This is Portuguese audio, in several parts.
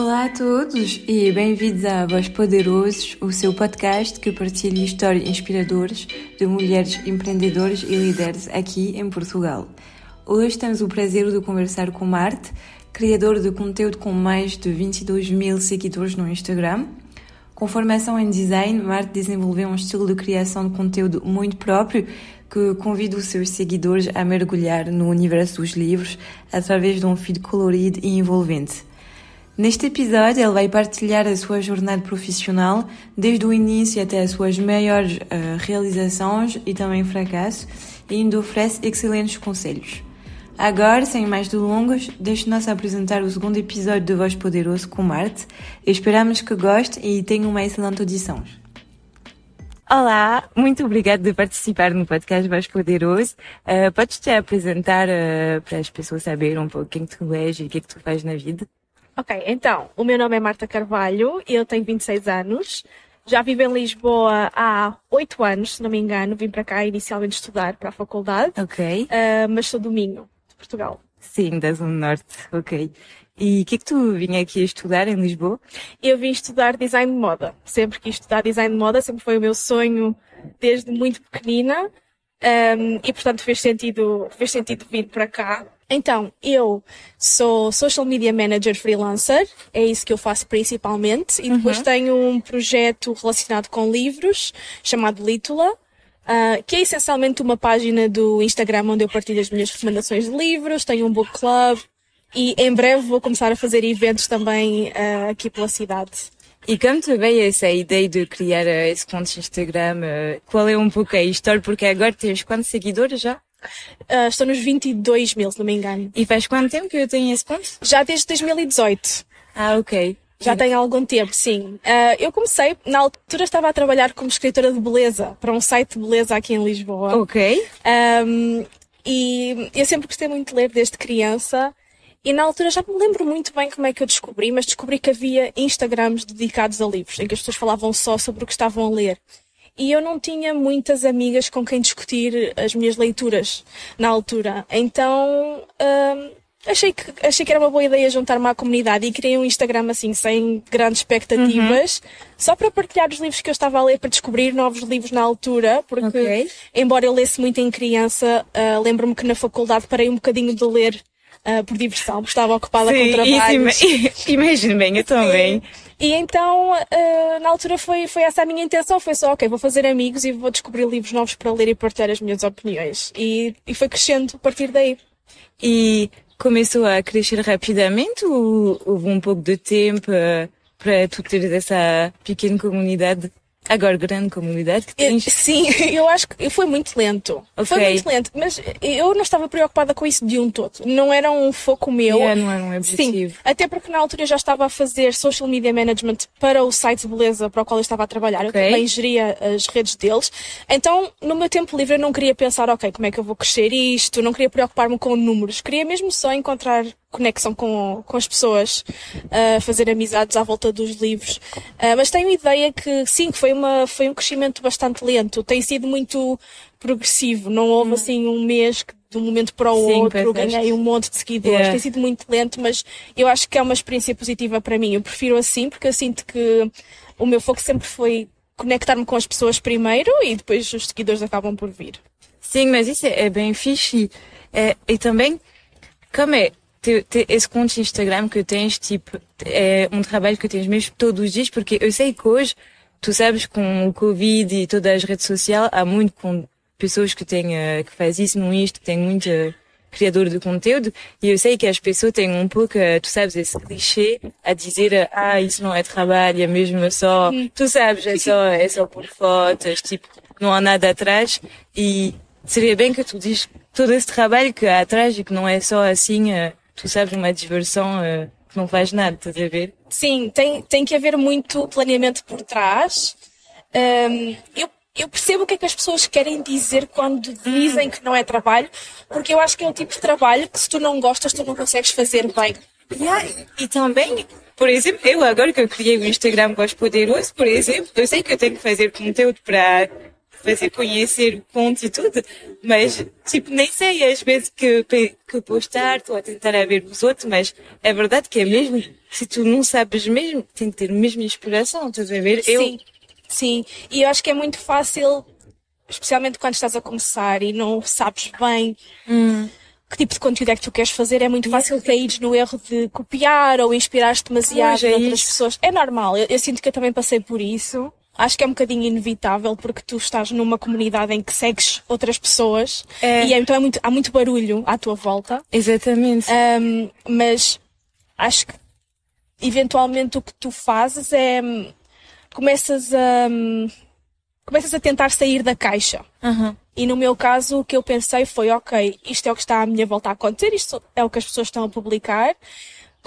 Olá a todos e bem-vindos a Voz Poderosos, o seu podcast que partilha histórias inspiradoras de mulheres empreendedoras e líderes aqui em Portugal. Hoje temos o prazer de conversar com Marte, criador de conteúdo com mais de 22 mil seguidores no Instagram. Com formação em design, Marte desenvolveu um estilo de criação de conteúdo muito próprio que convida os seus seguidores a mergulhar no universo dos livros através de um feed colorido e envolvente. Neste episódio, ele vai partilhar a sua jornada profissional, desde o início até as suas maiores uh, realizações e também fracassos, e ainda oferece excelentes conselhos. Agora, sem mais delongas, deixe-nos apresentar o segundo episódio de Voz Poderoso com Marte. Esperamos que goste e tenha uma excelente audição. Olá, muito obrigada de participar no podcast Voz Poderoso. Uh, podes te apresentar uh, para as pessoas saberem um pouco quem tu és e o que é que tu fazes na vida? Ok, então, o meu nome é Marta Carvalho eu tenho 26 anos. Já vivo em Lisboa há 8 anos, se não me engano. Vim para cá inicialmente estudar para a faculdade. Ok. Uh, mas sou do Minho, de Portugal. Sim, da Zona Norte. Ok. E o que é que tu vinha aqui a estudar em Lisboa? Eu vim estudar design de moda. Sempre quis estudar design de moda, sempre foi o meu sonho desde muito pequenina. Um, e portanto fez sentido, fez sentido vir para cá. Então, eu sou Social Media Manager freelancer, é isso que eu faço principalmente, e depois uhum. tenho um projeto relacionado com livros, chamado Lítula, uh, que é essencialmente uma página do Instagram onde eu partilho as minhas recomendações de livros, tenho um book club, e em breve vou começar a fazer eventos também uh, aqui pela cidade. E como veio essa ideia de criar uh, esse conto de Instagram? Uh, qual é um pouco a história? Porque agora tens quantos seguidores já? Uh, estou nos 22 mil, se não me engano. E faz quanto tempo que eu tenho esse ponto? Já desde 2018. Ah, ok. Já tem algum tempo, sim. Uh, eu comecei, na altura estava a trabalhar como escritora de beleza para um site de beleza aqui em Lisboa. Ok. Um, e eu sempre gostei muito de ler desde criança. E na altura já me lembro muito bem como é que eu descobri, mas descobri que havia Instagrams dedicados a livros, em que as pessoas falavam só sobre o que estavam a ler e eu não tinha muitas amigas com quem discutir as minhas leituras na altura. Então hum, achei, que, achei que era uma boa ideia juntar-me à comunidade e criei um Instagram assim, sem grandes expectativas, uhum. só para partilhar os livros que eu estava a ler, para descobrir novos livros na altura, porque okay. embora eu lesse muito em criança, uh, lembro-me que na faculdade parei um bocadinho de ler uh, por diversão, porque estava ocupada Sim, com trabalhos. Imagina bem, eu também. E então, uh, na altura foi, foi essa a minha intenção, foi só, ok, vou fazer amigos e vou descobrir livros novos para ler e partilhar as minhas opiniões. E, e foi crescendo a partir daí. E começou a crescer rapidamente ou houve um pouco de tempo uh, para tu teres essa pequena comunidade? Agora grande comunidade que tens. Sim, eu acho que foi muito lento. Okay. Foi muito lento, mas eu não estava preocupada com isso de um todo. Não era um foco meu. Yeah, não era um objetivo. Sim, até porque na altura eu já estava a fazer social media management para o site de beleza para o qual eu estava a trabalhar. Okay. Eu também geria as redes deles. Então, no meu tempo livre eu não queria pensar, ok, como é que eu vou crescer isto? Não queria preocupar-me com números. Queria mesmo só encontrar conexão com, com as pessoas, uh, fazer amizades à volta dos livros. Uh, mas tenho ideia que sim, que foi, uma, foi um crescimento bastante lento. Tem sido muito progressivo. Não houve hum. assim um mês que de um momento para o sim, outro ganhei um monte de seguidores. Yeah. Tem sido muito lento, mas eu acho que é uma experiência positiva para mim. Eu prefiro assim porque eu sinto que o meu foco sempre foi conectar-me com as pessoas primeiro e depois os seguidores acabam por vir. Sim, mas isso é, é bem fixe. É, e também, como é, esse conto de Instagram que tens, tipo, é um trabalho que tens mesmo todos os dias, porque eu sei que hoje, tu sabes, com o Covid e todas as redes sociais, há muito com pessoas que têm, uh, que fazem isso no Insta, que têm muito uh, criador de conteúdo, e eu sei que as pessoas têm um pouco, uh, tu sabes, esse clichê a dizer, ah, isso não é trabalho, é mesmo só, tu sabes, é só, é só por fotos, tipo, não há nada atrás, e seria bem que tu diz todo esse trabalho que há atrás e que não é só assim, uh, tu sabes, uma diversão uh, que não faz nada, estás a ver? Sim, tem, tem que haver muito planeamento por trás. Um, eu, eu percebo o que é que as pessoas querem dizer quando dizem que não é trabalho, porque eu acho que é um tipo de trabalho que se tu não gostas, tu não consegues fazer bem. Yeah, e também, por exemplo, eu agora que eu criei o Instagram Voz Poderoso, por exemplo, eu sei que eu tenho que fazer conteúdo para fazer conhecer o ponto e tudo, mas, tipo, nem sei às vezes que, que postar, estou a tentar a ver os outros, mas é verdade que é mesmo, se tu não sabes mesmo, tem que ter a mesma inspiração, estás a ver? Sim, eu... sim, e eu acho que é muito fácil, especialmente quando estás a começar e não sabes bem, hum que tipo de conteúdo é que tu queres fazer, é muito fácil cair no erro de copiar ou inspirar-te demasiado em é outras pessoas. É normal, eu, eu, sinto que eu também passei por isso. Acho que é um bocadinho inevitável porque tu estás numa comunidade em que segues outras pessoas é. e então é muito, há muito barulho à tua volta. Exatamente. Um, mas acho que eventualmente o que tu fazes é hum, começas a hum, começas a tentar sair da caixa. Uhum. E no meu caso, o que eu pensei foi, ok, isto é o que está à minha volta a acontecer, isto é o que as pessoas estão a publicar.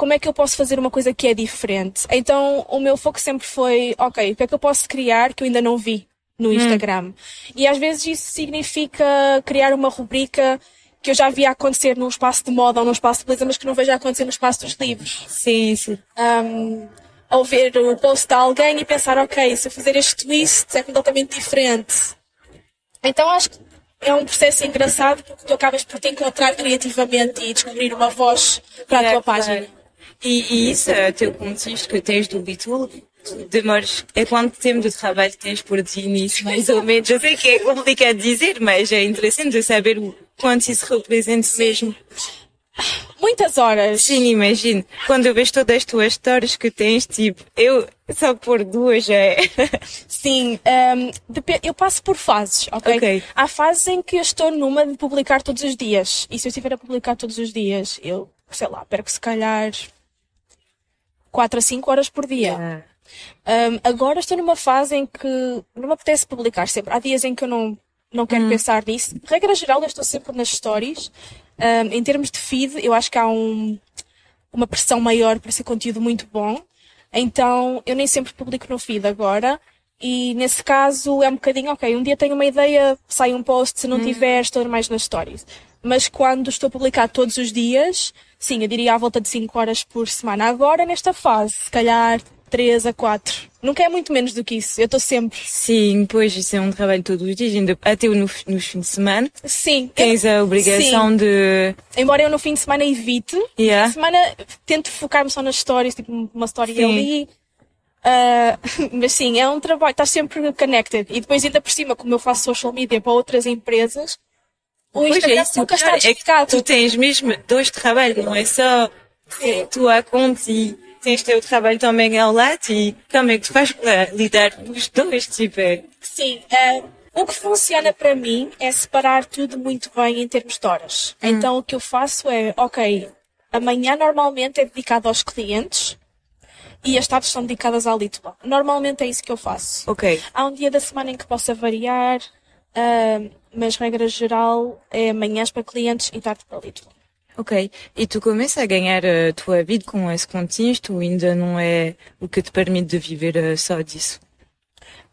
Como é que eu posso fazer uma coisa que é diferente? Então, o meu foco sempre foi, ok, o que é que eu posso criar que eu ainda não vi no hum. Instagram? Hum. E às vezes isso significa criar uma rubrica que eu já via acontecer num espaço de moda ou num espaço de beleza, mas que não vejo acontecer no espaço dos livros. Sim, sim. Um, ao ver o post de alguém e pensar, ok, se eu fizer este twist é completamente diferente. Então acho que é um processo engraçado porque tu acabas por te encontrar criativamente e descobrir uma voz para a tua página. E, e isso, o teu contexto que tens do Bitul, demoras, é quanto tempo de trabalho tens por dia nisso, mais ou menos? Eu sei que é complicado dizer, mas é interessante saber o quanto isso representa mesmo. Muitas horas. Sim, imagino. Quando eu vejo todas as tuas histórias que tens, tipo, eu só por duas é. Sim, um, eu passo por fases, ok? Ok. Há fases em que eu estou numa de publicar todos os dias. E se eu estiver a publicar todos os dias, eu, sei lá, perco se calhar 4 a 5 horas por dia. Um, agora estou numa fase em que não me apetece publicar sempre. Há dias em que eu não, não quero hum. pensar nisso. Regra geral, eu estou sempre nas stories. Um, em termos de feed, eu acho que há um, uma pressão maior para ser conteúdo muito bom. Então, eu nem sempre publico no feed agora. E nesse caso é um bocadinho, ok, um dia tenho uma ideia, sai um post, se não hum. tiver, estou mais nas stories. Mas quando estou a publicar todos os dias, sim, eu diria à volta de 5 horas por semana. Agora, nesta fase, se calhar 3 a 4. Nunca é muito menos do que isso. Eu estou sempre. Sim, pois isso é um trabalho todos os dias, ainda até no, nos fins de semana. Sim. Tens eu, a obrigação sim. de. Embora eu no fim de semana evite, yeah. fim de semana tento focar-me só nas stories, tipo uma story sim. ali. Uh, mas sim, é um trabalho, estás sempre connected. E depois ainda por cima, como eu faço social media para outras empresas, o Instagram é nunca está É tu tens mesmo dois trabalhos, não é só tu a conta e tens teu trabalho também ao lado e como é que tu faz para lidar com os dois, tipo? É? Sim, uh, o que funciona para mim é separar tudo muito bem em termos de horas. Hum. Então o que eu faço é, ok, amanhã normalmente é dedicado aos clientes e as tardes são dedicadas à Litva. Normalmente é isso que eu faço. Ok. Há um dia da semana em que possa variar, uh, mas regra geral é manhãs para clientes e tarde para Litva. Ok. E tu começas a ganhar a tua vida com esse contexto ou ainda não é o que te permite de viver eh, só disso?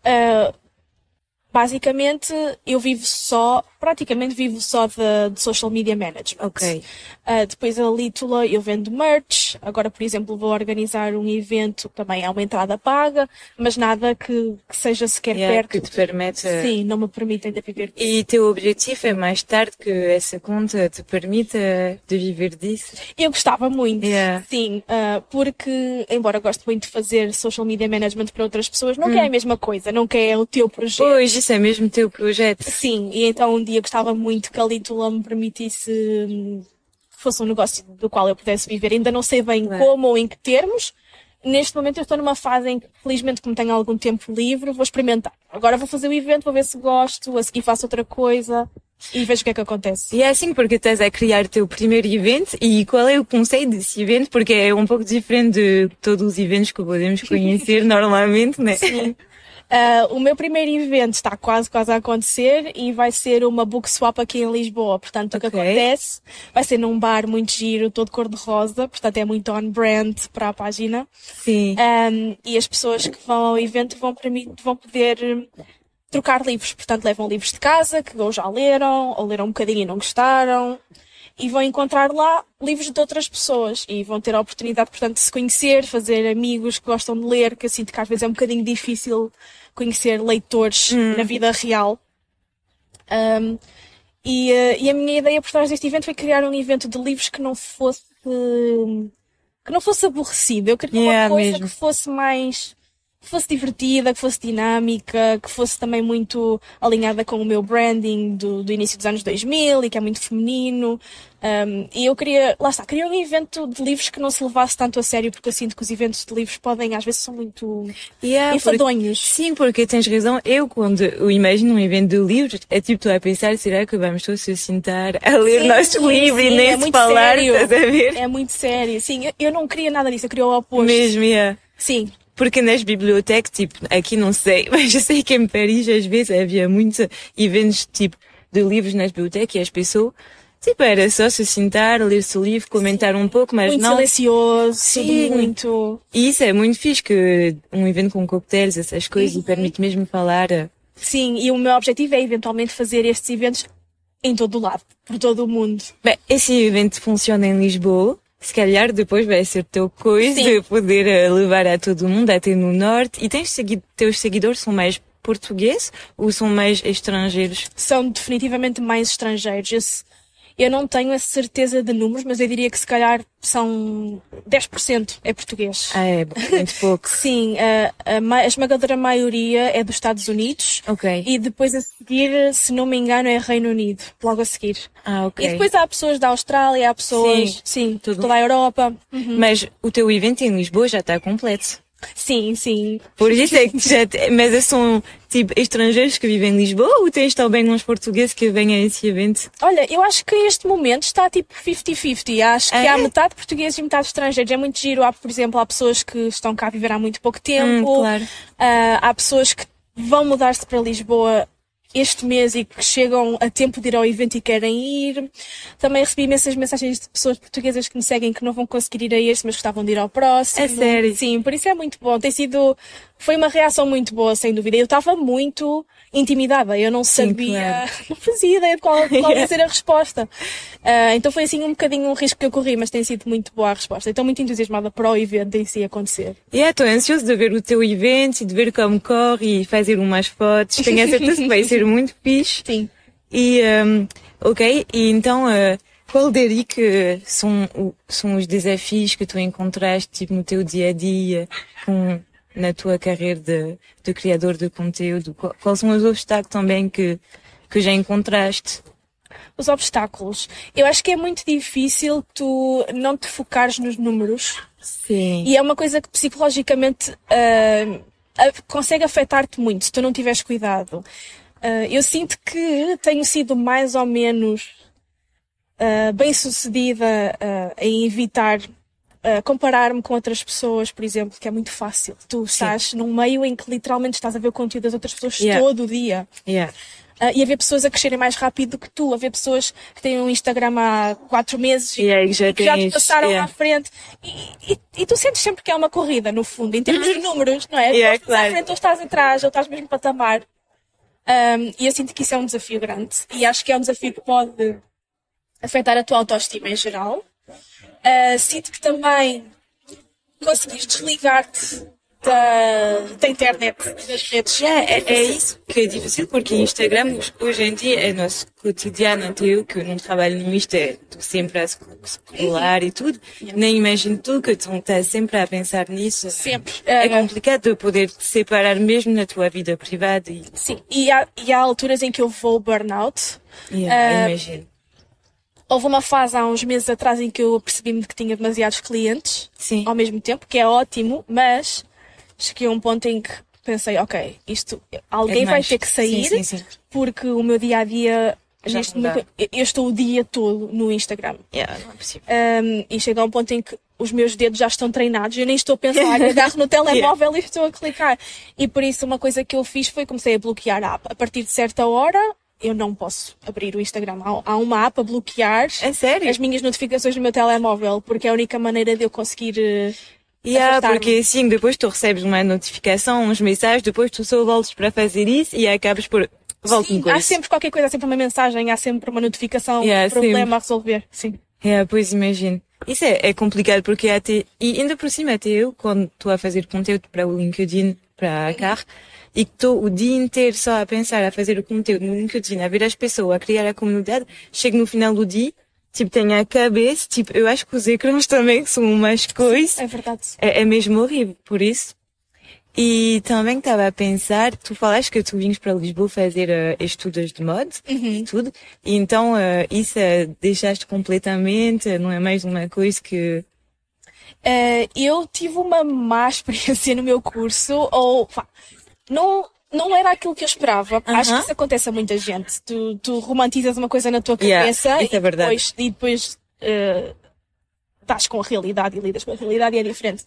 Uh, basicamente eu vivo só, praticamente vivo só de, de social media management. Ok. Uh, depois a Lítula eu vendo merch, agora por exemplo vou organizar um evento que também é uma entrada paga, mas nada que, que seja sequer yeah, perto. Que te permita... Sim, não me permite ainda viver disso. E teu objetivo é mais tarde que essa conta te permita de viver disso? Eu gostava muito, yeah. sim, uh, porque embora goste muito de fazer social media management para outras pessoas, nunca hum. é a mesma coisa, nunca é o teu projeto. Pois, isso é mesmo teu projeto. Sim, e então dia gostava muito que a Lítula me permitisse hum, que fosse um negócio do qual eu pudesse viver. Ainda não sei bem como ou em que termos. Neste momento eu estou numa fase em que, felizmente, como tenho algum tempo livre, vou experimentar. Agora vou fazer o evento, vou ver se gosto, a seguir faço outra coisa e vejo o que é que acontece. E é assim porque estás a criar o teu primeiro evento e qual é o conceito desse evento? Porque é um pouco diferente de todos os eventos que podemos conhecer normalmente, né? Sim. Uh, o meu primeiro evento está quase, quase a acontecer e vai ser uma book swap aqui em Lisboa. Portanto, okay. o que acontece vai ser num bar muito giro, todo cor-de-rosa, portanto é muito on-brand para a página. Sim. Um, e as pessoas que vão ao evento vão, vão poder trocar livros. Portanto, levam livros de casa que ou já leram, ou leram um bocadinho e não gostaram e vão encontrar lá livros de outras pessoas e vão ter a oportunidade, portanto, de se conhecer, fazer amigos que gostam de ler, que eu sinto que às vezes é um bocadinho difícil conhecer leitores hum. na vida real. Um, e, uh, e, a minha ideia por trás deste evento foi criar um evento de livros que não fosse que não fosse aborrecido. Eu queria yeah, uma coisa mesmo. que fosse mais que fosse divertida, que fosse dinâmica, que fosse também muito alinhada com o meu branding do, do início dos anos 2000 e que é muito feminino. Um, e eu queria, lá está, queria um evento de livros que não se levasse tanto a sério, porque eu sinto que os eventos de livros podem, às vezes, são muito yeah, enfadonhos. Porque, sim, porque tens razão. Eu, quando eu imagino um evento de livros, é tipo, tu a pensar, será que vamos todos se sentar a ler sim, nosso sim, livro sim, e nem é se falar, sério. estás a ver? É muito sério. Sim, eu, eu não queria nada disso, eu queria o oposto. Mesmo, yeah. Sim. Porque nas bibliotecas, tipo, aqui não sei, mas eu sei que em Paris às vezes havia muitos eventos, tipo, de livros nas bibliotecas e as pessoas Tipo, era só se sentar, ler-se o livro, comentar um pouco, mas muito não... Muito silencioso, Sim. muito... E isso é muito fixe, que um evento com coquetéis, essas coisas, uhum. permite mesmo falar... Sim, e o meu objetivo é eventualmente fazer estes eventos em todo o lado, por todo o mundo. Bem, esse evento funciona em Lisboa, se calhar depois vai ser teu coisa Sim. poder eh, levar a todo mundo, até no norte. E tens segui teus seguidores são mais portugueses ou são mais estrangeiros? São definitivamente mais estrangeiros. Esse, eu não tenho a certeza de números, mas eu diria que se calhar são 10% é português. Ah, é muito pouco. Sim, a, a, a, esmagadora maioria é dos Estados Unidos. Ok. E depois a seguir, se não me engano, é Reino Unido, logo a seguir. Ah, ok. E depois há pessoas da Austrália, há pessoas, sim, sim tudo. toda a Europa. Uhum. Mas o teu evento em Lisboa já está completo. Sim, sim. Por isso é que já, mas são tipo estrangeiros que vivem em Lisboa ou tens também uns portugueses que vêm a esse evento? Olha, eu acho que este momento está tipo 50-50. Acho que há é? metade portugueses e metade estrangeiros. É muito giro. Há, por exemplo, há pessoas que estão cá a viver há muito pouco tempo. Hum, claro. Uh, há pessoas que vão mudar-se para Lisboa este mês e que chegam a tempo de ir ao evento e querem ir. Também recebi imensas mensagens de pessoas portuguesas que me seguem que não vão conseguir ir a este, mas gostavam de ir ao próximo. É sério? Sim, por isso é muito bom. Tem sido, foi uma reação muito boa, sem dúvida. Eu estava muito intimidada. Eu não sabia, Sim, claro. não fazia ideia de qual, qual ia ser a resposta. Uh, então foi assim um bocadinho um risco que eu corri, mas tem sido muito boa a resposta. Estou muito entusiasmada para o evento em si acontecer. E yeah, estou ansioso de ver o teu evento e de ver como corre e fazer umas fotos. Tenho a certeza que vai ser muito fixe. Sim. E, um, ok, e então, uh, qual diria que são, são os desafios que tu encontraste tipo, no teu dia a dia com na tua carreira de, de criador de conteúdo? Quais são os obstáculos também que, que já encontraste? Os obstáculos. Eu acho que é muito difícil tu não te focares nos números. Sim. E é uma coisa que psicologicamente uh, consegue afetar-te muito se tu não tiveres cuidado. Uh, eu sinto que tenho sido mais ou menos uh, bem sucedida em evitar uh, comparar-me com outras pessoas, por exemplo, que é muito fácil. Tu estás Sim. num meio em que literalmente estás a ver o conteúdo das outras pessoas yeah. todo o dia. Yeah. Uh, e haver pessoas a crescerem mais rápido do que tu, haver pessoas que têm um Instagram há quatro meses yeah, e já, que já te passaram yeah. à frente. E, e, e, tu sentes sempre que é uma corrida, no fundo, em termos de números, não é? Yeah, ou estás à frente, ou estás atrás, ou estás mesmo no patamar. Um, e eu sinto que isso é um desafio grande. E acho que é um desafio que pode afetar a tua autoestima em geral. Uh, sinto que também conseguires desligar-te da, da internet, das redes. É, é, é, isso que é difícil, porque Instagram hoje em dia é nosso cotidiano, até eu que não trabalho no Insta, estou sempre a scrollar e tudo, nem imagino tu que tu estás sempre a pensar nisso. Sempre. É uh, complicado poder te separar mesmo na tua vida privada. E... Sim, e há, e há alturas em que eu vou burnout. Yeah, uh, imagino Houve uma fase há uns meses atrás em que eu percebi-me que tinha demasiados clientes Sim. ao mesmo tempo, que é ótimo, mas cheguei a um ponto em que pensei, ok, isto alguém é vai ter que sair sim, sim, sim. porque o meu dia a dia neste momento eu estou o dia todo no Instagram. Yeah, não é possível. Um, e chega a um ponto em que os meus dedos já estão treinados, eu nem estou a pensar, agarro no telemóvel yeah. e estou a clicar. E por isso uma coisa que eu fiz foi comecei a bloquear a app. A partir de certa hora, eu não posso abrir o Instagram. Há, uma app a bloquear é as minhas notificações no meu telemóvel, porque é a única maneira de eu conseguir. Uh, yeah, porque assim, depois tu recebes uma notificação, uns mensagens, depois tu só voltas para fazer isso e acabas por. Volto Sim, há sempre qualquer coisa, há sempre uma mensagem, há sempre uma notificação, yeah, um problema sim. a resolver. Sim. Yeah, pois imagino. Isso é, é complicado porque até, e ainda por cima até eu, quando estou a fazer conteúdo para o LinkedIn, para a carro e que estou o dia inteiro só a pensar, a fazer o conteúdo no LinkedIn, a ver as pessoas, a criar a comunidade, chego no final do dia, tipo, tenho a cabeça, tipo, eu acho que os ecrãs também são umas coisas. É verdade. É, é mesmo horrível, por isso. E também estava a pensar, tu falaste que tu vinhas para Lisboa fazer uh, estudos de moda Uhum. e tudo, e então uh, isso uh, deixaste completamente, não é mais uma coisa que... Eu tive uma má experiência no meu curso, ou pá, não, não era aquilo que eu esperava. Aham. Acho que isso acontece a muita gente. Tu, tu romantizas uma coisa na tua Yeah, cabeça é e verdade. depois, e depois uh, estás com a realidade e lidas com a realidade e é diferente.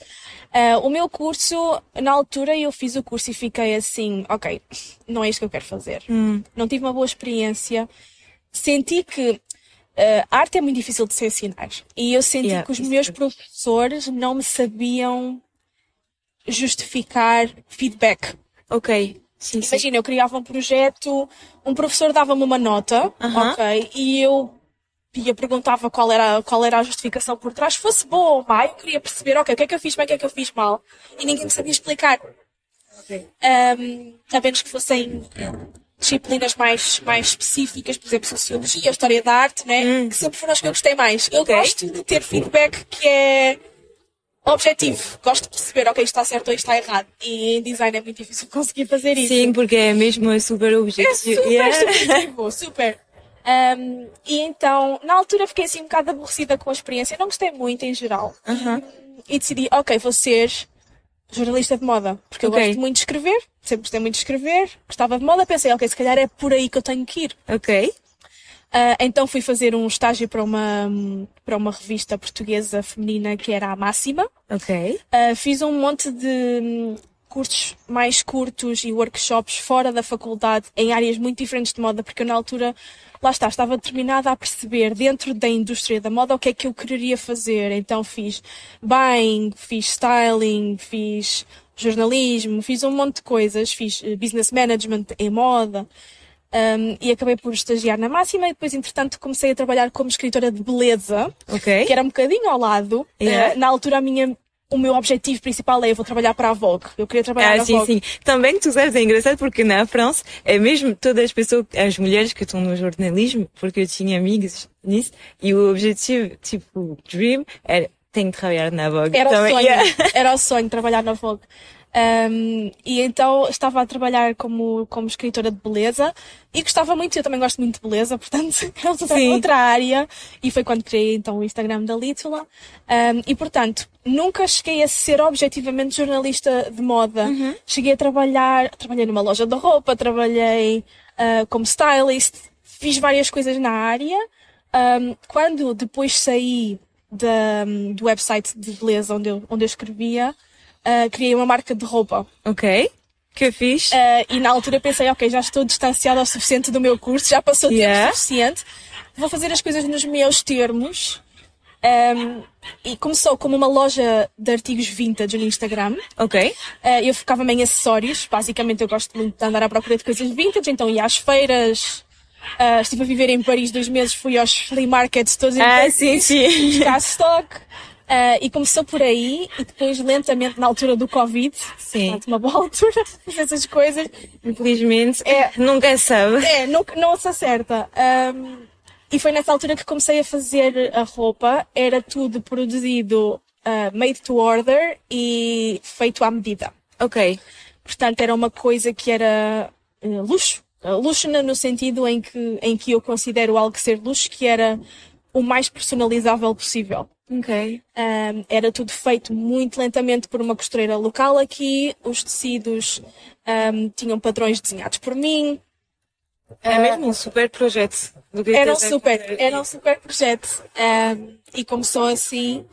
Uh, o meu curso, na altura eu fiz o curso e fiquei assim, ok, não é isto que eu quero fazer. Hum. Não tive uma boa experiência. Senti que uh, arte é muito difícil de se ensinar. E eu senti Yeah, que os é meus verdade. professores não me sabiam justificar feedback. Ok, sim, sim. Imagina, eu criava um projeto, um professor dava-me uma nota, Aham. ok, e eu ia perguntava qual era, qual era a justificação por trás, fosse boa ou má, eu queria perceber, ok, o que é que eu fiz bem, o que é que eu fiz mal, e ninguém me sabia explicar. Um, a menos que fossem disciplinas mais, mais específicas, por exemplo, Sociologia, História da Arte, né? que sempre foram as que eu gostei mais. Eu Hum. Gosto de ter feedback que é objetivo. Gosto de perceber, ok, está certo ou está errado. E em design é muito difícil conseguir fazer isso. Sim, porque é mesmo super É objetivo. super Yeah. subjetivo, super. Um, e então, na altura fiquei assim um bocado aborrecida com a experiência. Não gostei muito em geral. Aham. E decidi, ok, vou ser jornalista de moda. Porque Ok. eu gosto muito de escrever. Sempre gostei muito de escrever. Gostava de moda. Pensei, ok, se calhar é por aí que eu tenho que ir. Ok. Ah, então fui fazer um estágio para uma, para uma revista portuguesa feminina que era a Máxima. Ok. Uh, fiz um monte de hum, cursos mais curtos e workshops fora da faculdade em áreas muito diferentes de moda, porque eu na altura, lá está, estava determinada a perceber dentro da indústria da moda o que é que eu queria fazer. Então fiz buying, fiz styling, fiz jornalismo, fiz um monte de coisas, fiz eh, business management em moda. Um, e acabei por estagiar na máxima e depois, entretanto, comecei a trabalhar como escritora de beleza Ok. que era um bocadinho ao lado. Yeah. Eh, na altura, a minha, o meu objetivo principal é eu vou trabalhar para a Vogue. Eu queria trabalhar Ah, na sim, Vogue. sim. Também tu sabes, é engraçado porque na França é mesmo todas as pessoas, as mulheres que estão no jornalismo, porque eu tinha amigos nisso, e o objetivo, tipo, dream, era, tenho de trabalhar na Vogue. Era o Também, sonho. yeah. Era o sonho trabalhar na Vogue. Um, e então estava a trabalhar como, como escritora de beleza e gostava muito, eu também gosto muito de beleza, portanto é outra, área. E foi quando criei então o Instagram da Lítula. Um, e portanto, nunca cheguei a ser objetivamente jornalista de moda. Cheguei a trabalhar, trabalhei numa loja de roupa, trabalhei ah, como stylist, fiz várias coisas na área. Um, quando depois saí da, do website de beleza onde eu, onde eu escrevia, ah, criei uma marca de roupa. Ok. Que fiz. Ah, e na altura pensei, ok, já estou distanciada o suficiente do meu curso, já passou Yeah. tempo suficiente, vou fazer as coisas nos meus termos. Um, e começou como uma loja de artigos vintage no Instagram. Ok. Uh, eu focava-me em acessórios. Basicamente, eu gosto muito de andar à procura de coisas vintage, então ia às feiras. Uh, estive a viver em Paris dois meses, fui aos flea markets todos em Ah, Paris, sim, sim. buscar stock. Uh, e começou por aí, e depois, lentamente, na altura do Covid, Sim. portanto, uma boa altura essas coisas, Infelizmente, É. nunca sabe. é, não, não se acerta. Um, e foi nessa altura que comecei a fazer a roupa. Era tudo produzido uh, made to order e feito à medida. Ok. Portanto, era uma coisa que era eh, luxo. Eh, luxo no sentido em que, em que eu considero algo ser luxo, que era o mais personalizável possível. Ok. Um, era tudo feito muito lentamente por uma costureira local aqui. Os tecidos um, tinham padrões desenhados por mim. É mesmo um super projeto. Era um super, era um super projeto. Um, e começou assim.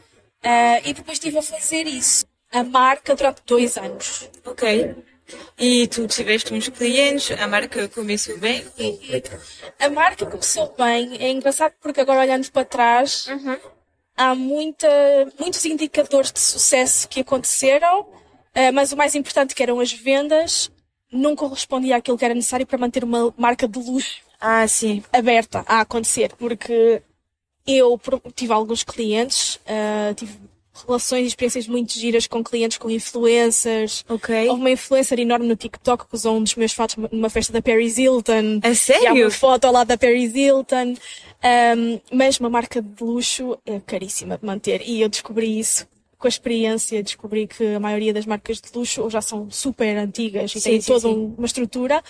Uh, e depois estive a fazer isso. A marca durante dois anos. Ok. E tu tiveste uns clientes, a marca começou bem. A marca começou bem. É engraçado porque agora olhando para trás, há muita, muitos indicadores de sucesso que aconteceram, eh, mas o mais importante que eram as vendas, não correspondia àquilo que era necessário para manter uma marca de luxo Ah, aberta a acontecer, porque eu tive alguns clientes, eh, tive relações e experiências muito giras com clientes, com influencers. Ok. Houve uma influencer enorme no TikTok que usou um dos meus fatos numa festa da Paris Hilton. A E há sério? uma foto lá da Paris Hilton. Um, mas uma marca de luxo é caríssima de manter. E eu descobri isso com a experiência. Descobri que a maioria das marcas de luxo ou já são super antigas e Sim, têm sim, toda sim. um- uma estrutura,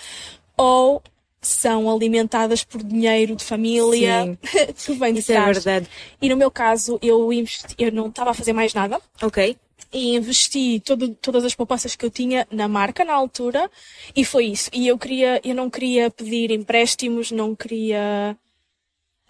ou são alimentadas por dinheiro de família que vem de Isso é trás. verdade. E no meu caso, eu investi, eu não estava a fazer mais nada Ok. e investi todo, todas as poupanças que eu tinha na marca na altura e foi isso. E eu queria, eu não queria pedir empréstimos, não queria.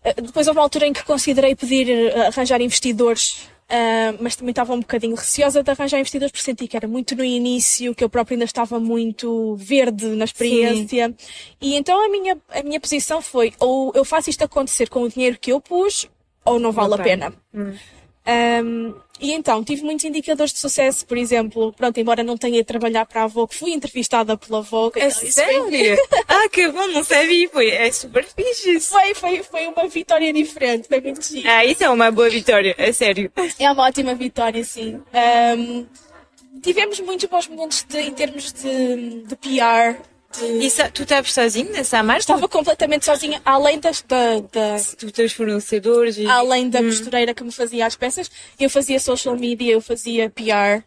Eh, Depois houve uma altura em que considerei pedir eh, arranjar investidores, ah, mas também estava um bocadinho receosa de arranjar investidores porque senti que era muito no início, que eu própria ainda estava muito verde na experiência. E então a minha, a minha posição foi ou eu faço isto acontecer com o dinheiro que eu pus ou não vale a pena. Um, e então, tive muitos indicadores de sucesso, por exemplo, pronto, embora não tenha ido trabalhar para a Vogue, fui entrevistada pela Vogue. É então sério? ah, que bom, não sabia. Foi, é super fixe. Foi, foi, foi uma vitória diferente, foi muito giro. Ah, isso é uma boa vitória, é sério. É uma ótima vitória, sim. Um, tivemos muitos bons momentos de- em termos de, de PR. E tu estavas sozinho nessa marca? Estava completamente sozinha, além das, da, da, teus fornecedores e... além da costureira que me fazia as peças, eu fazia social media, eu fazia PR,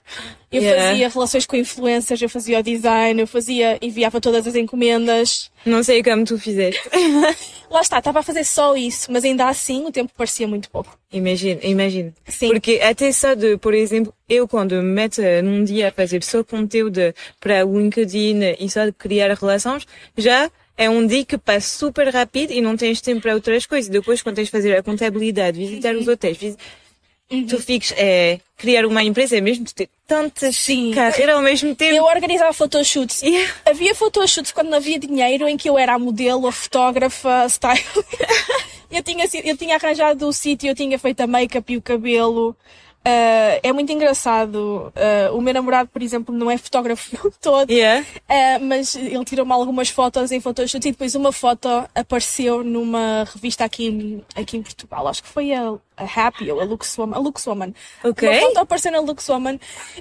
eu Yeah. fazia relações com influencers, eu fazia o design, eu fazia, enviava todas as encomendas. Não sei como tu fizeste. Lá está, estava a fazer só isso, mas ainda assim o tempo parecia muito pouco. Imagina, imagina. Sim. Porque até só de, por exemplo, eu quando me meto num dia a fazer só conteúdo para o LinkedIn e só de criar relações, já é um dia que passa super rápido e não tens tempo para outras coisas. Depois, quando tens de fazer a contabilidade, visitar os hotéis, visi- tu fiques, é, criar uma empresa é mesmo de ter tantas Sim. carreiras ao mesmo tempo. Eu organizava photoshoots. Yeah. Havia photoshoots quando não havia dinheiro em que eu era a modelo, a fotógrafa, a style. eu, tinha, eu tinha arranjado o sítio, eu tinha feito a make-up e o cabelo. Ah, é muito engraçado. Ah, o meu namorado, por exemplo, não é fotógrafo todo. Yeah. Ah, mas ele tirou-me algumas fotos em Photoshop e depois uma foto apareceu numa revista aqui, em- aqui em Portugal. Acho que foi a, a Happy ou a Lux Woman. A Lux Woman. Ok. Uma foto apareceu na Lux Woman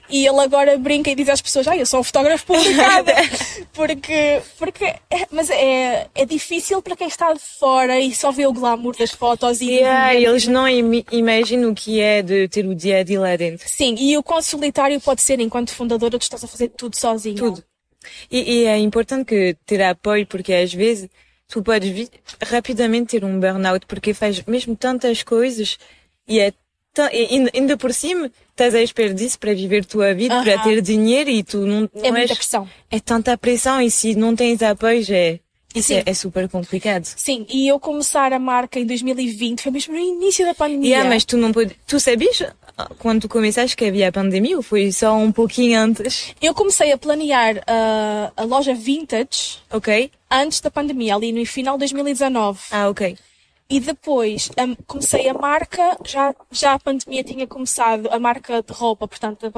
e ele agora brinca e diz às pessoas: Ah, eu sou um fotógrafo publicada. porque, porque, é- mas é, é difícil para quem está de fora e só vê o glamour das fotos e Yeah, e- eles não imi- imaginam o que é de ter o dia a dia lá dentro. Sim, e o quão solitário pode ser enquanto fundadora, tu estás a fazer tudo sozinho. Tudo. E, e é importante que ter apoio, porque às vezes tu podes vi- rapidamente ter um burnout, porque faz mesmo tantas coisas e é e ainda, por cima estás à espera disso para viver tua vida, para ter dinheiro e tu não, não É muita és- pressão. É tanta pressão e se não tens apoio é, isso é, é super complicado. Sim, e eu começar a marca em 2020 foi mesmo no início da pandemia. Yeah, mas tu não pode, tu sabias ah, quando tu começaste que havia a pandemia ou foi só um pouquinho antes? Eu comecei a planear a, a loja vintage Ok? Antes da pandemia, ali no final de 2019. Ah, ok. E depois hum, comecei a marca, já, já a pandemia tinha começado, a marca de roupa, portanto,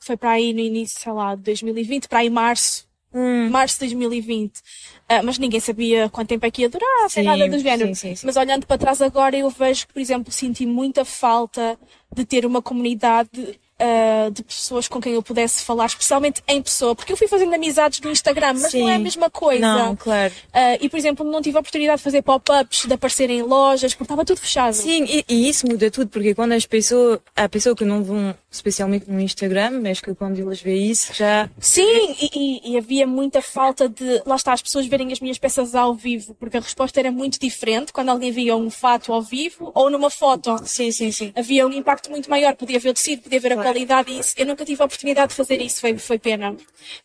foi para aí no início, sei lá, de 2020, para aí março. Hum. Março de 2020. Ah, mas ninguém sabia quanto tempo é que ia durar, sem nada do género. sim, sim, sim. Mas olhando para trás agora, eu vejo que, por exemplo, senti muita falta de ter uma comunidade ah, de pessoas com quem eu pudesse falar, especialmente em pessoa, porque eu fui fazendo amizades no Instagram, mas não é a Sim. mesma coisa. Não, claro. Ah, e, por exemplo, não tive a oportunidade de fazer pop-ups, de aparecer em lojas, porque estava tudo fechado. Sim, e, e isso muda tudo, porque quando as pessoas, há pessoas que não vão especialmente no Instagram, mas que quando eles veem isso já. Sim, e, e- e havia muita falta de, lá está, as pessoas verem as minhas peças ao vivo, porque a resposta era muito diferente quando alguém via um fato ao vivo ou numa foto. Sim, sim, sim. Havia um impacto muito maior, podia ver o tecido, podia ver a qualidade e isso. Eu nunca tive a oportunidade de fazer isso, foi, foi pena.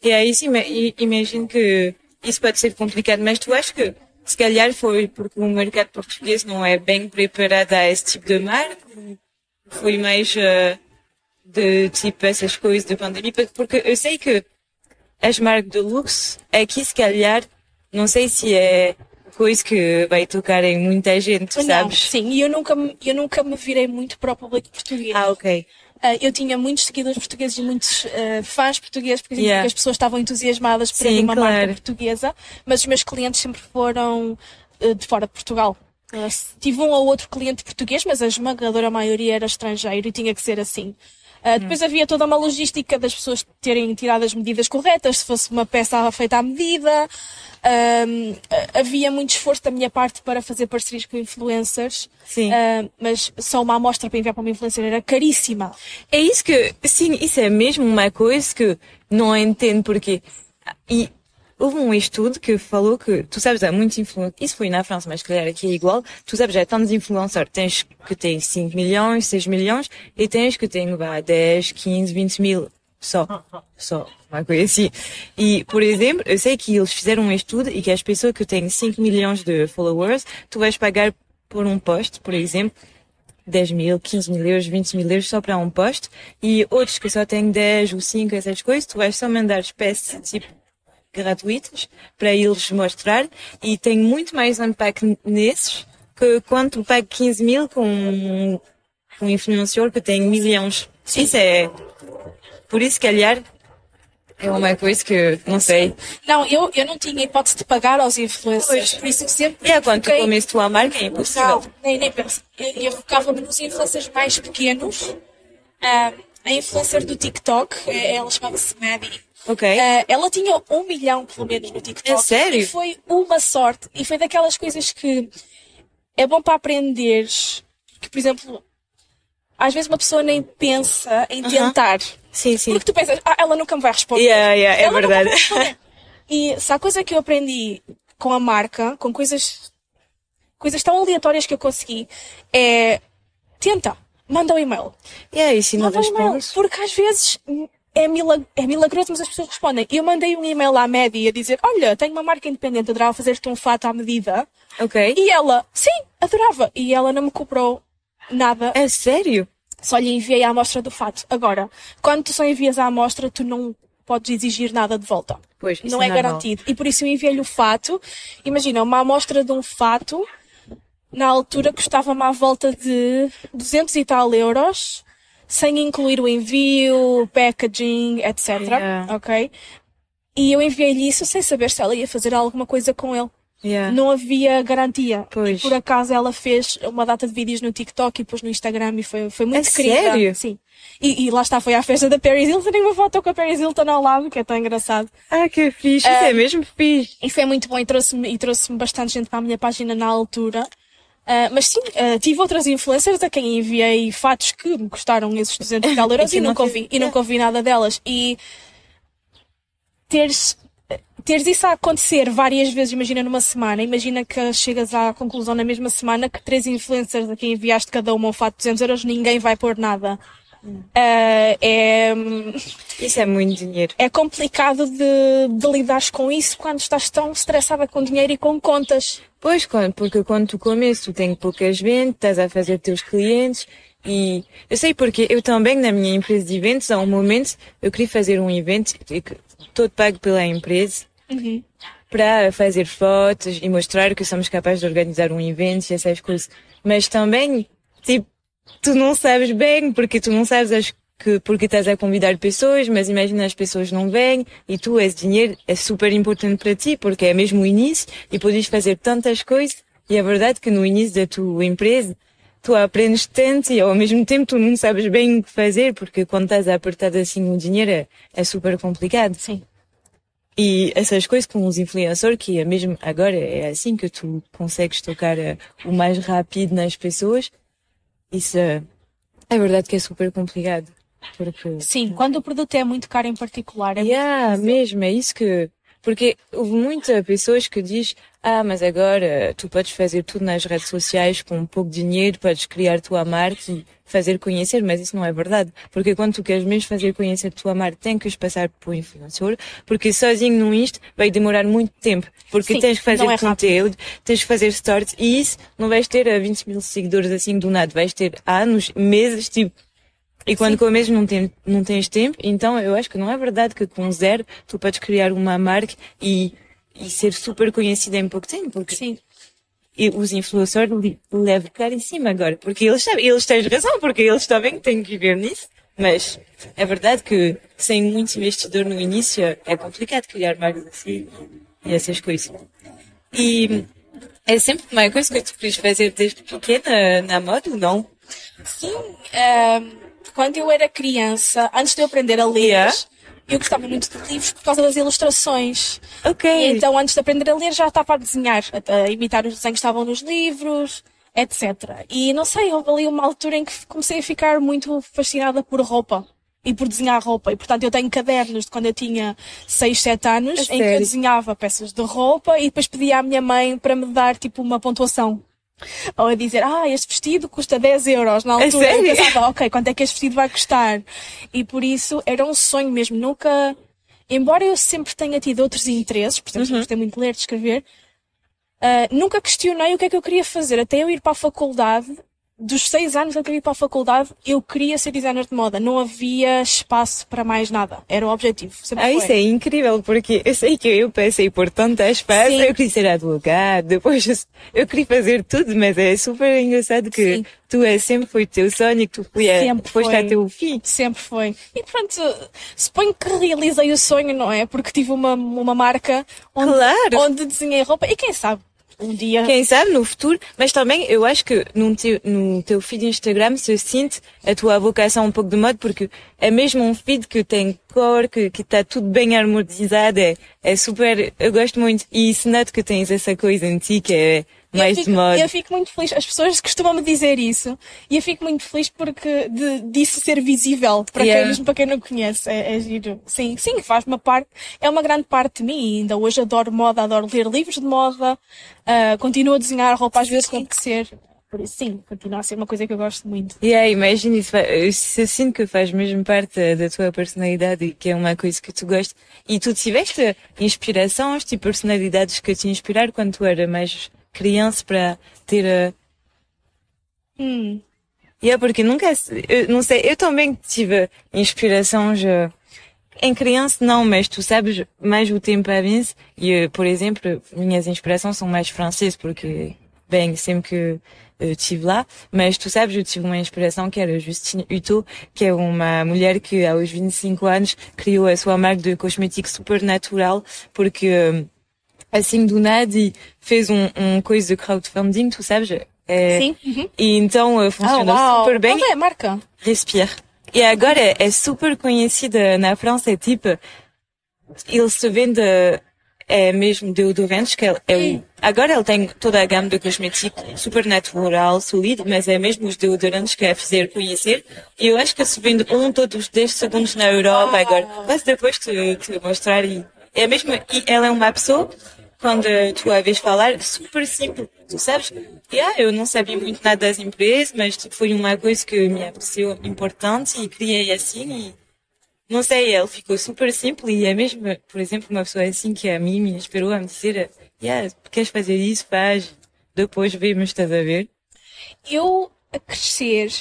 E é isso, ima- imagino que isso pode ser complicado, mas tu achas que se calhar foi porque o mercado português não é bem preparado a esse tipo de marca? Foi mais eh, de tipo essas coisas de pandemia? Porque- eu sei que as marcas de luxo aqui se calhar, não sei se é coisa que vai tocar em muita gente, Não, sabes? sim, e eu nunca, eu nunca me virei muito para o público português. Ah, ok. Ah, eu tinha muitos seguidores portugueses e muitos ah, fãs portugueses, por exemplo, Yeah. porque as pessoas estavam entusiasmadas por Sim, ter uma claro. marca portuguesa, mas os meus clientes sempre foram ah, de fora de Portugal. Ah, tive um ou outro cliente português, mas a esmagadora maioria era estrangeiro e tinha que ser assim. Uh, depois havia toda uma logística das pessoas terem tirado as medidas corretas, se fosse uma peça feita à medida. Um, havia muito esforço da minha parte para fazer parcerias com influencers. Sim. Uh, mas só uma amostra para enviar para uma influencer era caríssima. É isso que, sim, isso é mesmo uma coisa que não entendo porque. E houve um estudo que falou que, tu sabes, há muitos influencers, isso foi na França, mas claro aqui é igual, tu sabes, há tantos influencers, tens que ter 5 milhões, 6 milhões, e tens que vá, 10, 15, 20 mil só. Só. Uma coisa assim. E, por exemplo, eu sei que eles fizeram um estudo e que as pessoas que têm 5 milhões de followers, tu vais pagar por um post, por exemplo, 10 mil, 15 mil euros, 20 mil euros só para um post. E outros que só têm 10 ou 5, essas coisas, tu vais só mandar espécies, tipo, gratuitas para eles mostrar e tem muito mais impacto nesses que quando tu paga 15 mil com um, um influenciador que tem milhões. Isso é por isso, calhar, é uma coisa que não sei. Não, eu, eu não tinha hipótese de pagar aos influencers, por isso sempre. E é quando tu começas tua marca é impossível. Não, nem, nem penso. Eu, eu focava-me nos influencers mais pequenos. Uh, a influencer do TikTok, eh, ela chamava-se Maddie. Ok. Uh, ela tinha um milhão, pelo menos, no TikTok. É sério? E foi uma sorte. E foi daquelas coisas que é bom para aprenderes. Que, por exemplo, às vezes uma pessoa nem pensa em tentar. Uh -huh. Sim, sim. Porque tu pensas, ah, ela nunca me vai responder. Yeah, yeah, é ela verdade. e se há coisa que eu aprendi com a marca, com coisas, coisas tão aleatórias que eu consegui, é tenta, manda um e-mail. Yeah, e se não respondes? Um porque às vezes é, milag é milagroso, mas as pessoas respondem. Eu mandei um e-mail à média a dizer, olha, tenho uma marca independente, adorava fazer-te um fato à medida. Ok. E ela, sim, adorava. E ela não me cobrou nada. É sério? Só lhe enviei a amostra do fato. Agora, quando tu só envias a amostra, tu não podes exigir nada de volta. Pois, não é, é garantido. E por isso eu enviei-lhe o fato. Imagina, uma amostra de um fato, na altura custava-me à volta de 200 e tal euros, sem incluir o envio, packaging, etc. Yeah. Ok? E eu enviei-lhe isso sem saber se ela ia fazer alguma coisa com ele. Yeah. Não havia garantia. Pois. E por acaso ela fez uma data de vídeos no TikTok e pôs no Instagram e foi, foi muito É querida. sério? Sim. E, e lá está, foi à festa da Paris Hilton e uma foto com a Paris Hilton ao lado, que é tão engraçado. Ah, que fixe. Isso é mesmo fixe. E foi muito bom e trouxe-me e trouxe bastante gente para a minha página na altura. Ah, mas sim, ah, tive outras influencers a quem enviei fatos que me custaram esses 200 e tal euros e não nunca ouvi, e nunca ouvi nada delas. E teres, teres isso a acontecer várias vezes, imagina numa semana, imagina que chegas à conclusão na mesma semana que três influencers a quem enviaste cada uma um fato de 200 euros, ninguém vai pôr nada. Ah, é, Isso é muito dinheiro. é complicado de, de lidares com isso quando estás tão estressada com dinheiro e com contas. Pois, porque quando tu começas, tu tens poucas vendas, estás a fazer teus clientes e eu sei porque eu também na minha empresa de eventos, há um momento, eu queria fazer um evento todo pago pela empresa para fazer fotos e mostrar que somos capazes de organizar um evento e essas coisas. Mas também, tipo, tu não sabes bem, porque tu não sabes as que porque estás a convidar pessoas, mas imagina as pessoas não vêm e tu esse dinheiro é super importante para ti porque é mesmo o início e podes fazer tantas coisas e é verdade que no início da tua empresa tu aprendes tanto e ao mesmo tempo tu não sabes bem o que fazer porque quando estás apertado assim no dinheiro é, é super complicado. Sim. E essas coisas com os influencers, que é mesmo agora é assim que tu consegues tocar eh, o mais rápido nas pessoas, isso eh, é verdade que é super complicado. Porque, Sim, quando o produto é muito caro em particular, é yeah, mesmo, é isso que, porque houve muitas pessoas que diz, ah, mas agora tu podes fazer tudo nas redes sociais com um pouco de dinheiro, podes criar tua marca e fazer conhecer, mas isso não é verdade. Porque quando tu queres mesmo fazer conhecer tua marca, tens que passar por influenciador, porque sozinho no Insta vai demorar muito tempo, porque Sim, tens que fazer é rápido. conteúdo, tens que fazer stories e isso não vais ter a 20 mil seguidores assim do nada, vais ter anos, meses, tipo, e quando comes não, tem, não tens tempo, então eu acho que não é verdade que com zero tu podes criar uma marca e, e ser super conhecida em pouco tempo, porque Sim. e os influencers li- levam cara em cima agora, porque eles sabem, eles têm razão, porque eles também têm que viver nisso, mas é verdade que sem muito investidor no início é complicado criar marcas assim e essas coisas. E é sempre uma coisa que tu queres fazer desde pequena na moda, não? Sim, ehm, quando eu era criança, antes de eu aprender a ler, yeah. eu gostava muito de livros por causa das ilustrações. Ok. E então, antes de aprender a ler, já estava a desenhar, a, a imitar os desenhos que estavam nos livros, etc. E não sei, houve ali uma altura em que comecei a ficar muito fascinada por roupa e por desenhar roupa. E portanto eu tenho cadernos de quando eu tinha 6, 7 anos em que eu desenhava peças de roupa e depois pedia à minha mãe para me dar tipo uma pontuação. Ou a dizer, ah, este vestido custa 10 euros. Na altura eu pensava, ok, quanto é que este vestido vai custar? E por isso era um sonho mesmo. Nunca, embora eu sempre tenha tido outros interesses, por exemplo, uhum. gostei muito de ler, de escrever, uh, nunca questionei o que é que eu queria fazer. Até eu ir para a faculdade, dos seis anos até ir para a faculdade, eu queria ser designer de moda. Não havia espaço para mais nada. Era o objetivo. Sempre ah, foi. isso é incrível, porque eu sei que eu passei por tantas fases. Eu queria ser advogado, depois eu queria fazer tudo, mas é super engraçado que Sim. tu é, sempre foi o teu sonho que tu foi, sempre foste foi. até o fim. Sempre foi. E pronto, suponho que realizei o sonho, não é? Porque tive uma, uma marca onde, claro. onde desenhei roupa. E quem sabe? Um dia. Quem sabe no futuro, mas também eu acho que no teu, no teu feed Instagram se sente a tua vocação um pouco de moda, porque é mesmo um feed que tem cor, que está tudo bem harmonizado, é, é super, eu gosto muito. E se noto que tens essa coisa em ti que é mais eu fico, de. Eu fico muito feliz. As pessoas costumam me dizer isso. E eu fico muito feliz porque de, disso ser visível para yeah. quem, mesmo para quem não conhece. É, é giro. Sim, sim, faz uma parte, é uma grande parte de mim. Ainda hoje adoro moda, adoro ler livros de moda, uh, continuo a desenhar roupa às vezes ser. Por isso, sim, continua a ser uma coisa que eu gosto muito. E yeah, imagina isso. Eu sinto que faz mesmo parte da tua personalidade e que é uma coisa que tu gostas. E tu tiveste inspirações, tipo personalidades que te inspiraram quando tu era mais criança para ter. Hum. E é porque nunca, eu não sei, eu também tive inspiração já. Em criança não, mas tu sabes, mais o tempo avança e, por exemplo, minhas inspirações são mais francesas porque, bem, sempre que eu estive lá, mas tu sabes, eu tive uma inspiração que era Justine Hutto, que é uma mulher que aos 25 anos criou a sua marca de cosméticos super natural porque assim do nada e fez um, um coisa de crowdfunding, tu sabes? É, Sim. Uhum. E então uh, funcionou oh, super bem. Qual é a marca? Respire. E agora é super conhecida na França, é tipo, ele se vende é mesmo deodorantes, que é, é o, agora ele tem toda a gama de cosméticos super natural, sólido, mas é mesmo os deodorantes que é fazer conhecer. E eu acho que se vende um todos os 10 segundos na Europa agora. Mas depois te, te mostrar e é mesmo, e ela é uma pessoa quando tu a vês falar, super simples. Tu sabes? Yeah, eu não sabia muito nada das empresas, mas tipo, foi uma coisa que me pareceu importante e criei assim e não sei, ele ficou super simples e é mesmo, por exemplo, uma pessoa assim que a mim me inspirou a me dizer, yeah, queres fazer isso, faz, depois vemos, estás a ver? Eu, a crescer,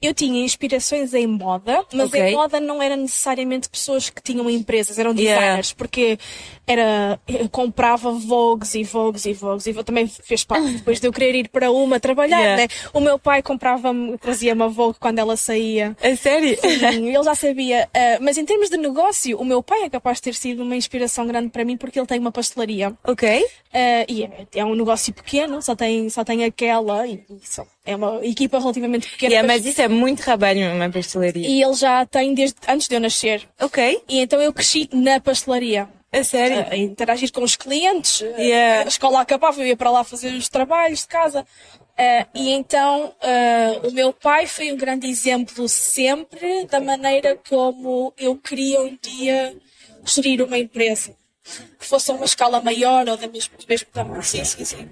eu tinha inspirações em moda, mas okay. em moda não era necessariamente pessoas que tinham empresas, eram designers, yeah. porque era, comprava Vogues e Vogues e Vogues e também fez parte depois de eu querer ir para uma trabalhar, yeah. né? O meu pai comprava-me, trazia-me a Vogue quando ela saía. É sério? Sim, ele já sabia. Uh, mas em termos de negócio, o meu pai é capaz de ter sido uma inspiração grande para mim porque ele tem uma pastelaria. Ok. Uh, e é, é, um negócio pequeno, só tem, só tem aquela e, e só, é uma equipa relativamente pequena. Yeah, mas isso é muito trabalho numa pastelaria. E ele já tem desde antes de eu nascer. Ok. E então eu cresci na pastelaria. A sério? A, interagir com os clientes. Yeah. A escola acabava, eu ia para lá fazer os trabalhos de casa. Uh, e então uh, o meu pai foi um grande exemplo sempre da maneira como eu queria um dia gerir uma empresa. Que fosse a uma escala maior ou da mesmo, do mesmo tamanho. Sim, sim, sim.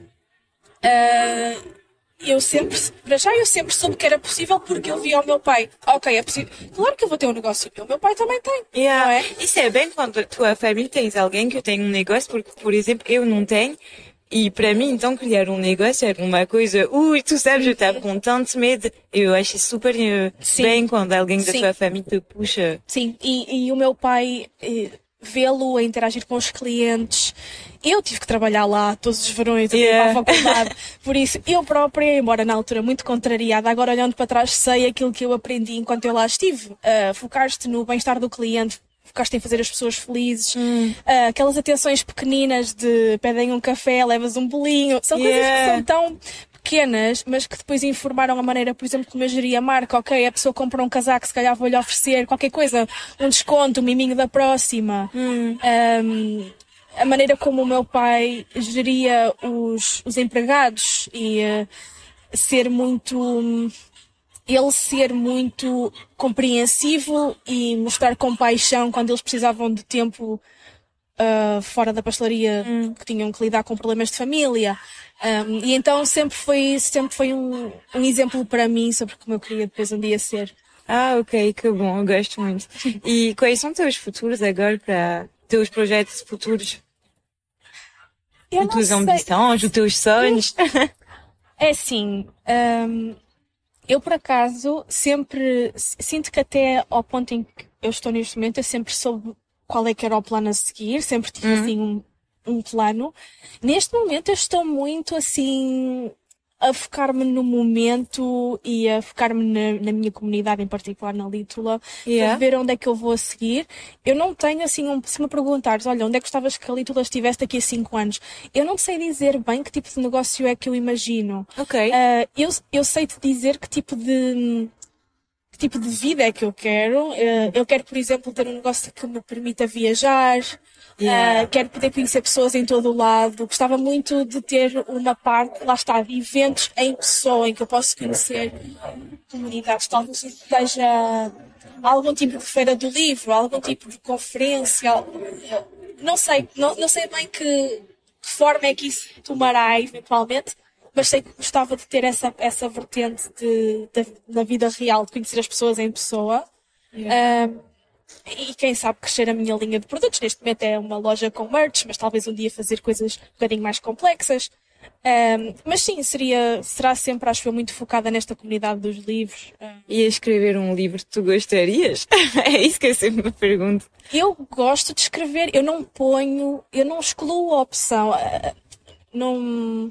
Uh, eu sempre, para já eu sempre soube que era possível porque eu via o meu pai. Ok, é possível. Claro que eu vou ter um negócio. O meu pai também tem. Yeah. Não é? Isso é bem quando a tua família tens alguém que tem um negócio, porque, por exemplo, eu não tenho. E para mim, então, criar um negócio era uma coisa, ui, tu sabes, eu estava com tanto medo. Eu acho super uh, bem quando alguém da Sim. tua família te puxa. Sim, e, e o meu pai, eh, vê-lo a interagir com os clientes, eu tive que trabalhar lá todos os verões yeah. para a faculdade. Por isso, eu própria, embora na altura muito contrariada, agora olhando para trás, sei aquilo que eu aprendi enquanto eu lá estive. Uh, Focar-te no bem-estar do cliente, focaste em fazer as pessoas felizes, hum. uh, aquelas atenções pequeninas de pedem um café, levas um bolinho, são yeah. coisas que são tão pequenas, mas que depois informaram a maneira, por exemplo, como eu geria a marca. Ok, a pessoa compra um casaco, se calhar vou-lhe oferecer qualquer coisa, um desconto, um miminho da próxima. Hum. Um, a maneira como o meu pai geria os, os empregados e uh, ser muito. Ele ser muito compreensivo e mostrar compaixão quando eles precisavam de tempo uh, fora da pastelaria, hum. que tinham que lidar com problemas de família. Um, e então sempre foi, sempre foi um, um exemplo para mim sobre como eu queria depois um dia ser. Ah, ok, que bom, eu gosto muito. E quais são teus futuros agora para teus projetos futuros? Eu As tuas ambições, os teus sonhos? É assim, um, eu por acaso sempre sinto que até ao ponto em que eu estou neste momento eu sempre soube qual é que era o plano a seguir, sempre tive uhum. assim um, um plano. Neste momento eu estou muito assim a focar-me no momento e a focar-me na, na, minha comunidade, em particular na Lítula, yeah. para ver onde é que eu vou a seguir. Eu não tenho assim, um, se me perguntares, olha, onde é que gostavas que a Lítula estivesse daqui a 5 anos? Eu não sei dizer bem que tipo de negócio é que eu imagino. Ok. Uh, eu, eu sei te dizer que tipo de que tipo de vida é que eu quero. Uh, eu quero, por exemplo, ter um negócio que me permita viajar, Yeah. Uh, quero poder conhecer pessoas em todo o lado. Gostava muito de ter uma parte, lá está, de eventos em pessoa, em que eu posso conhecer comunidades. Talvez seja algum tipo de feira do livro, algum tipo de conferência. Não sei, não, não sei bem que forma é que isso tomará eventualmente, mas sei que gostava de ter essa, essa vertente de, de, da vida real, de conhecer as pessoas em pessoa. Yeah. Uh, e quem sabe crescer a minha linha de produtos. Neste momento é uma loja com merch, mas talvez um dia fazer coisas um bocadinho mais complexas. Um, mas sim, seria, será sempre, acho eu, muito focada nesta comunidade dos livros. Um, e a escrever um livro tu gostarias? é isso que eu sempre me pergunto. Eu gosto de escrever, eu não ponho, eu não excluo a opção. Uh, não,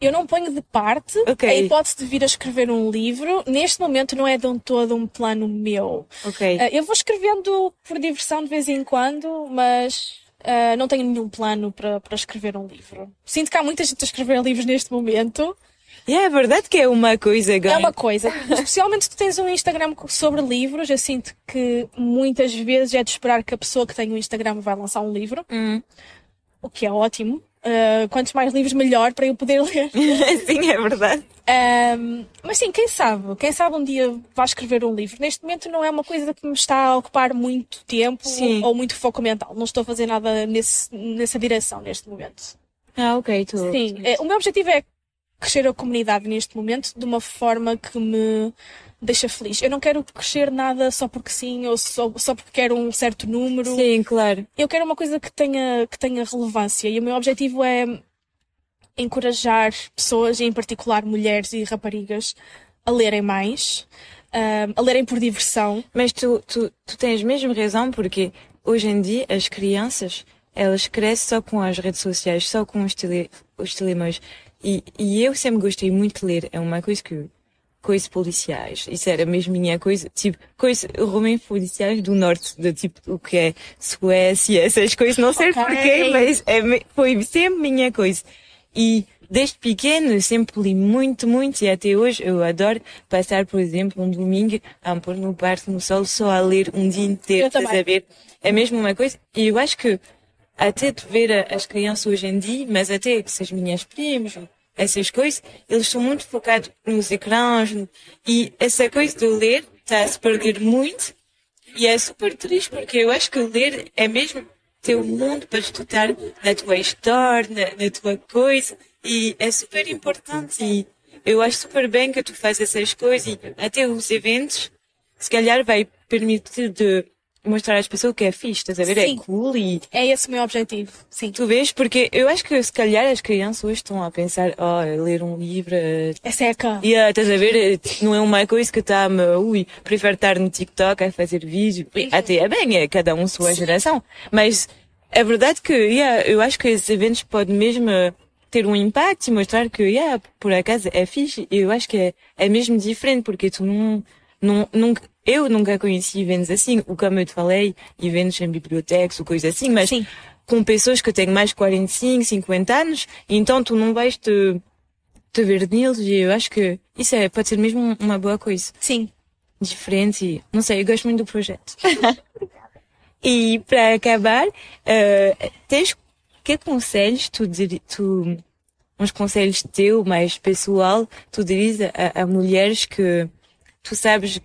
eu não ponho de parte okay. a hipótese de vir a escrever um livro. Neste momento não é de um todo um plano meu. Okay. Uh, eu vou escrevendo por diversão de vez em quando, mas uh, não tenho nenhum plano para, para escrever um livro. Sinto que há muita gente a escrever livros neste momento. E é verdade que é uma coisa agora. É uma coisa. Especialmente se tu tens um Instagram sobre livros, eu sinto que muitas vezes é de esperar que a pessoa que tem um Instagram vai lançar um livro. Hum. O que é ótimo. Uh, quantos mais livros, melhor para eu poder ler. sim, é verdade. Um, mas sim, quem sabe? Quem sabe um dia vai escrever um livro. Neste momento não é uma coisa que me está a ocupar muito tempo sim. ou muito foco mental. Não estou a fazer nada nesse, nessa direção neste momento. Ah, ok. Tô, sim, é, o meu objetivo é crescer a comunidade neste momento de uma forma que me deixa feliz. Eu não quero crescer nada só porque sim ou só, só porque quero um certo número. Sim, claro. Eu quero uma coisa que tenha, que tenha relevância e o meu objetivo é encorajar pessoas, em particular mulheres e raparigas, a lerem mais, um, a lerem por diversão. Mas tu, tu, tu tens mesmo razão porque hoje em dia as crianças elas crescem só com as redes sociais, só com os, tele, os telemóveis. E, e eu sempre gostei muito de ler. É uma coisa que coisas policiais. Isso era mesmo minha coisa, tipo, coisas, romãs policiais do norte, de tipo, o que é Suécia, essas coisas, não sei okay. porquê, mas é, foi sempre minha coisa. E desde pequeno sempre li muito, muito e até hoje eu adoro passar, por exemplo, um domingo a pôr no parque no sol só a ler um dia inteiro, estás a ver? É mesmo uma coisa. E eu acho que até de ver as crianças hoje em dia, mas até que as minhas primas, essas coisas, eles são muito focados nos ecrãs e essa coisa de ler está a se perder muito e é super triste porque eu acho que ler é mesmo ter um mundo para estudar na tua história, na, na tua coisa e é super importante e eu acho super bem que tu fazes essas coisas e até os eventos se calhar vai permitir de mostrar às pessoas que é fixe, estás a ver? É sim. É cool e... É esse o meu objetivo, sim. Tu vês? Porque eu acho que se calhar as crianças hoje estão a pensar, oh, ler um livro... É seca. E yeah, estás a ver? Não é uma coisa que está-me, ui, prefiro estar no TikTok a fazer vídeo. Até é bem, é cada um sua sim. geração. Mas é verdade que, yeah, eu acho que esses eventos podem mesmo ter um impacto e mostrar que, yeah, por acaso é fixe. Eu acho que é, é mesmo diferente porque tu não, não, nunca, eu nunca conheci eventos assim, o como eu te falei, eventos em bibliotecas ou coisa assim, mas Sim. com pessoas que têm mais de 45, 50 anos, então tu não vais te, te ver neles e eu acho que isso é, pode ser mesmo uma boa coisa. Sim. Diferente e, não sei, eu gosto muito do projeto. e para acabar, uh, tens que conselhos tu, tu uns conselhos teu mais pessoal tu dirias a, a mulheres que tu sabes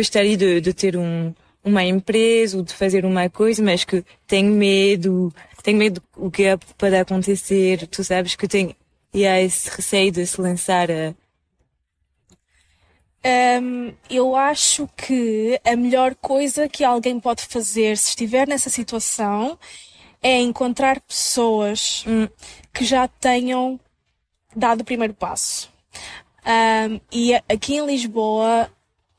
gostaria de, de ter um, uma empresa ou de fazer uma coisa, mas que tem medo, tem medo do que é para acontecer, tu sabes que tem e há esse receio de se lançar a. Um, eu acho que a melhor coisa que alguém pode fazer se estiver nessa situação é encontrar pessoas hum. que já tenham dado o primeiro passo. Um, e aqui em Lisboa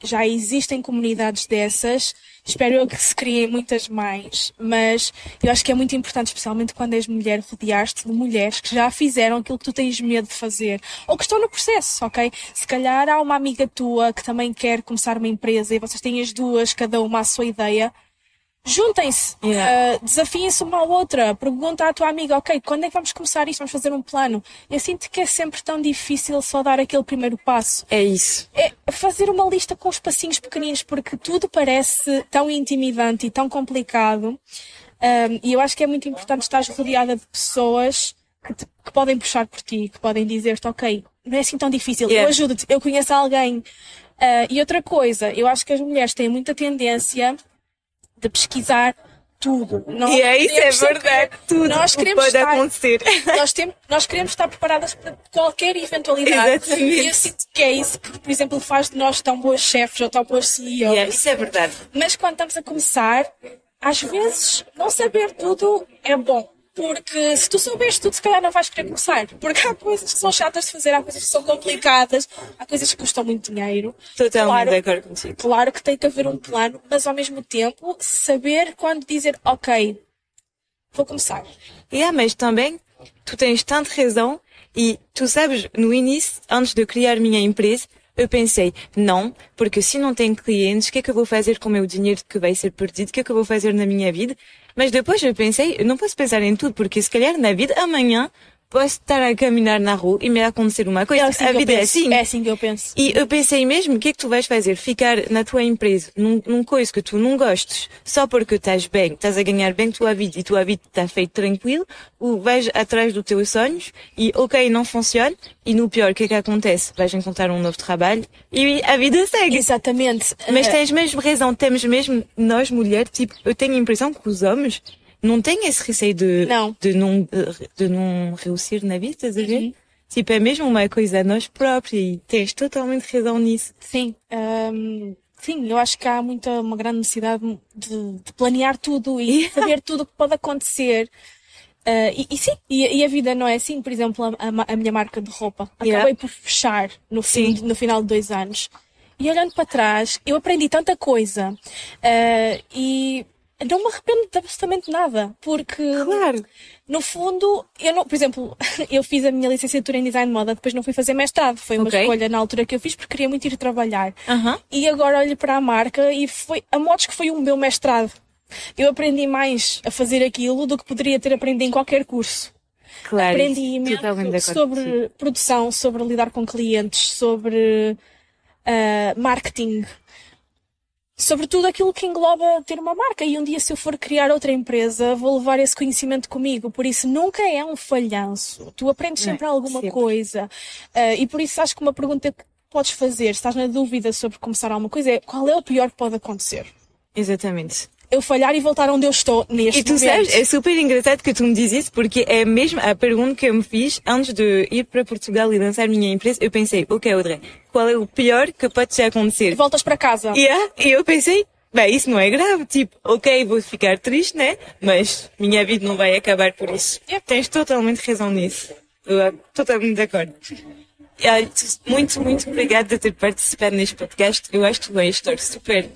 já existem comunidades dessas. Espero eu que se criem muitas mais. Mas eu acho que é muito importante, especialmente quando és mulher, rodear-te de mulheres que já fizeram aquilo que tu tens medo de fazer. Ou que estão no processo, ok? Se calhar há uma amiga tua que também quer começar uma empresa e vocês têm as duas, cada uma a sua ideia juntem-se, yeah. uh, desafiem-se uma à outra, pergunta à tua amiga, ok, quando é que vamos começar isto? Vamos fazer um plano. Eu sinto que é sempre tão difícil só dar aquele primeiro passo. É isso. É fazer uma lista com os passinhos pequeninos, porque tudo parece tão intimidante e tão complicado. Um, e eu acho que é muito importante estar rodeada de pessoas que, te, que podem puxar por ti, que podem dizer-te, ok, não é assim tão difícil, yeah. eu ajudo-te, eu conheço alguém. Uh, e outra coisa, eu acho que as mulheres têm muita tendência de pesquisar tudo. Nós e é isso, é verdade. Tudo nós queremos pode estar, acontecer. Nós, temos, nós queremos estar preparadas para qualquer eventualidade. Exatamente. E eu sinto que é isso que, por exemplo, faz de nós tão boas chefes ou tão boas CEOs. Yeah, isso é verdade. Mas quando estamos a começar, às vezes, não saber tudo é bom. Porque se tu souberes tudo, se calhar não vais querer começar. Porque há coisas que são chatas de fazer, há coisas que são complicadas, há coisas que custam muito dinheiro. Totalmente claro, de acordo contigo. Claro que tem que haver um plano, mas ao mesmo tempo saber quando dizer, ok, vou começar. Yeah, mas também tu tens tanta razão e tu sabes, no início, antes de criar minha empresa, eu pensei, não, porque se não tenho clientes, o que é que eu vou fazer com o meu dinheiro que vai ser perdido? O que é que eu vou fazer na minha vida? Mas depois eu pensei, não posso pensar em tudo, porque se calhar na vida, amanhã, posso estar a caminhar na rua e me acontecer uma coisa. É assim a vida é assim. É assim que eu penso. E eu pensei mesmo, o que é que tu vais fazer? Ficar na tua empresa, num, num coisa que tu não gostes, só porque estás bem, estás a ganhar bem a tua vida e a tua vida está feita tranquilo, ou vais atrás dos teus sonhos e, ok, não funciona, e no pior, o que é que acontece? Vais encontrar um novo trabalho e a vida segue. Exatamente. Mas tens mesmo razão, temos mesmo, nós mulheres, tipo, eu tenho a impressão que os homens não tem esse receio de não, de não, de não reusir na vida, estás a ver? Uhum. Tipo, é mesmo uma coisa a nós próprios e tens totalmente razão nisso. Sim. Um, sim, eu acho que há muita, uma grande necessidade de, de planear tudo e yeah. saber tudo o que pode acontecer. Uh, e, e, sim, e, e, a vida não é assim. Por exemplo, a, a, a minha marca de roupa. Yeah. Acabei por fechar no, fim, no final de dois anos. E olhando para trás, eu aprendi tanta coisa. Uh, e não me arrependo de absolutamente nada, porque claro. no fundo, eu não, por exemplo, eu fiz a minha licenciatura em design de moda, depois não fui fazer mestrado, foi uma okay. escolha na altura que eu fiz porque queria muito ir trabalhar. Uh -huh. E agora olho para a marca e foi a modos que foi o meu mestrado. Eu aprendi mais a fazer aquilo do que poderia ter aprendido em qualquer curso. Claro, aprendi imenso sobre produção, sobre lidar com clientes, sobre uh, marketing, sobretudo aquilo que engloba ter uma marca. E um dia, se eu for criar outra empresa, vou levar esse conhecimento comigo. Por isso, nunca é um falhanço. Tu aprendes sempre é, alguma sempre. coisa. Uh, e por isso, acho que uma pergunta que podes fazer, se estás na dúvida sobre começar alguma coisa, é qual é o pior que pode acontecer? Exatamente eu falhar e voltar onde eu estou neste E tu momento. sabes, é super engraçado que tu me dizes isso, porque é mesmo a pergunta que eu me fiz antes de ir para Portugal e lançar minha empresa. Eu pensei, ok, Audrey, qual é o pior que pode te acontecer? Voltas para casa. Yeah, e eu pensei, bem, isso não é grave. Tipo, ok, vou ficar triste, né? Mas minha vida não vai acabar por isso. Yeah. Tens totalmente razão nisso. Eu, totalmente de acordo. Muito, muito obrigada por ter participado neste podcast. Eu acho que foi uma história super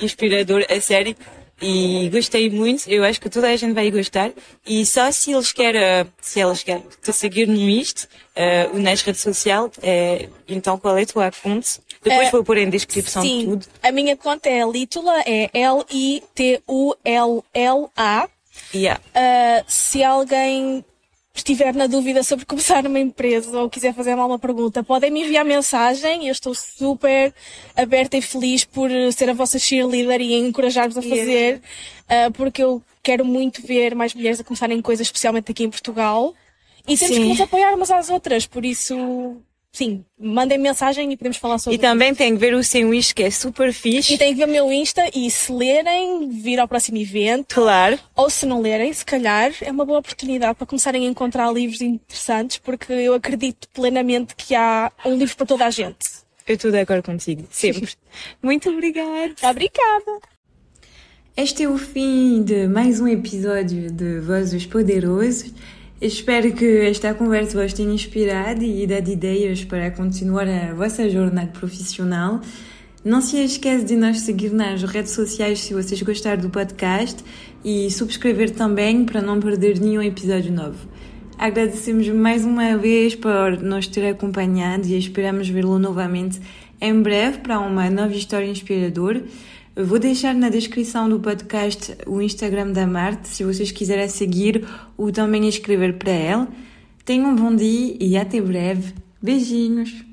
inspirador, a sério e gostei muito. Eu acho que toda a gente vai gostar. E só se eles querem, se elas querem te seguir no isto, uh, nas redes sociais, uh, então qual é a tua conta? Depois uh, vou pôr em descrição sim, tudo. A minha conta é Lítula, é L-I-T-U-L-L-A. Yeah. Uh, se alguém estiver na dúvida sobre começar uma empresa ou quiser fazer alguma pergunta, podem me enviar mensagem. Eu estou super aberta e feliz por ser a vossa cheerleader e encorajar-vos a fazer, yeah. uh, porque eu quero muito ver mais mulheres a começarem coisas, especialmente aqui em Portugal. E temos Sim. que nos apoiar umas às outras, por isso Sim, mandem mensagem e podemos falar sobre E também tem que ver o seu Insta, que é super fixe. E tem que ver o meu Insta e se lerem, vir ao próximo evento. Claro. Ou se não lerem, se calhar é uma boa oportunidade para começarem a encontrar livros interessantes, porque eu acredito plenamente que há um livro para toda a gente. Eu estou de acordo contigo, sempre. Muito obrigada. Obrigada. Este é o fim de mais um episódio de Vozes Poderosos. Espero que esta conversa vos tenha inspirado e dado ideias para continuar a vossa jornada profissional. Não se esqueça de nos seguir nas redes sociais se vocês gostarem do podcast e subscrever também para não perder nenhum episódio novo. Agradecemos mais uma vez por nos ter acompanhado e esperamos vê-lo novamente em breve para uma nova história inspiradora. Vou deixar na descrição do podcast o Instagram da Marte, se vocês quiserem seguir ou também escrever para ela. Tenham um bom dia e até breve. Beijinhos!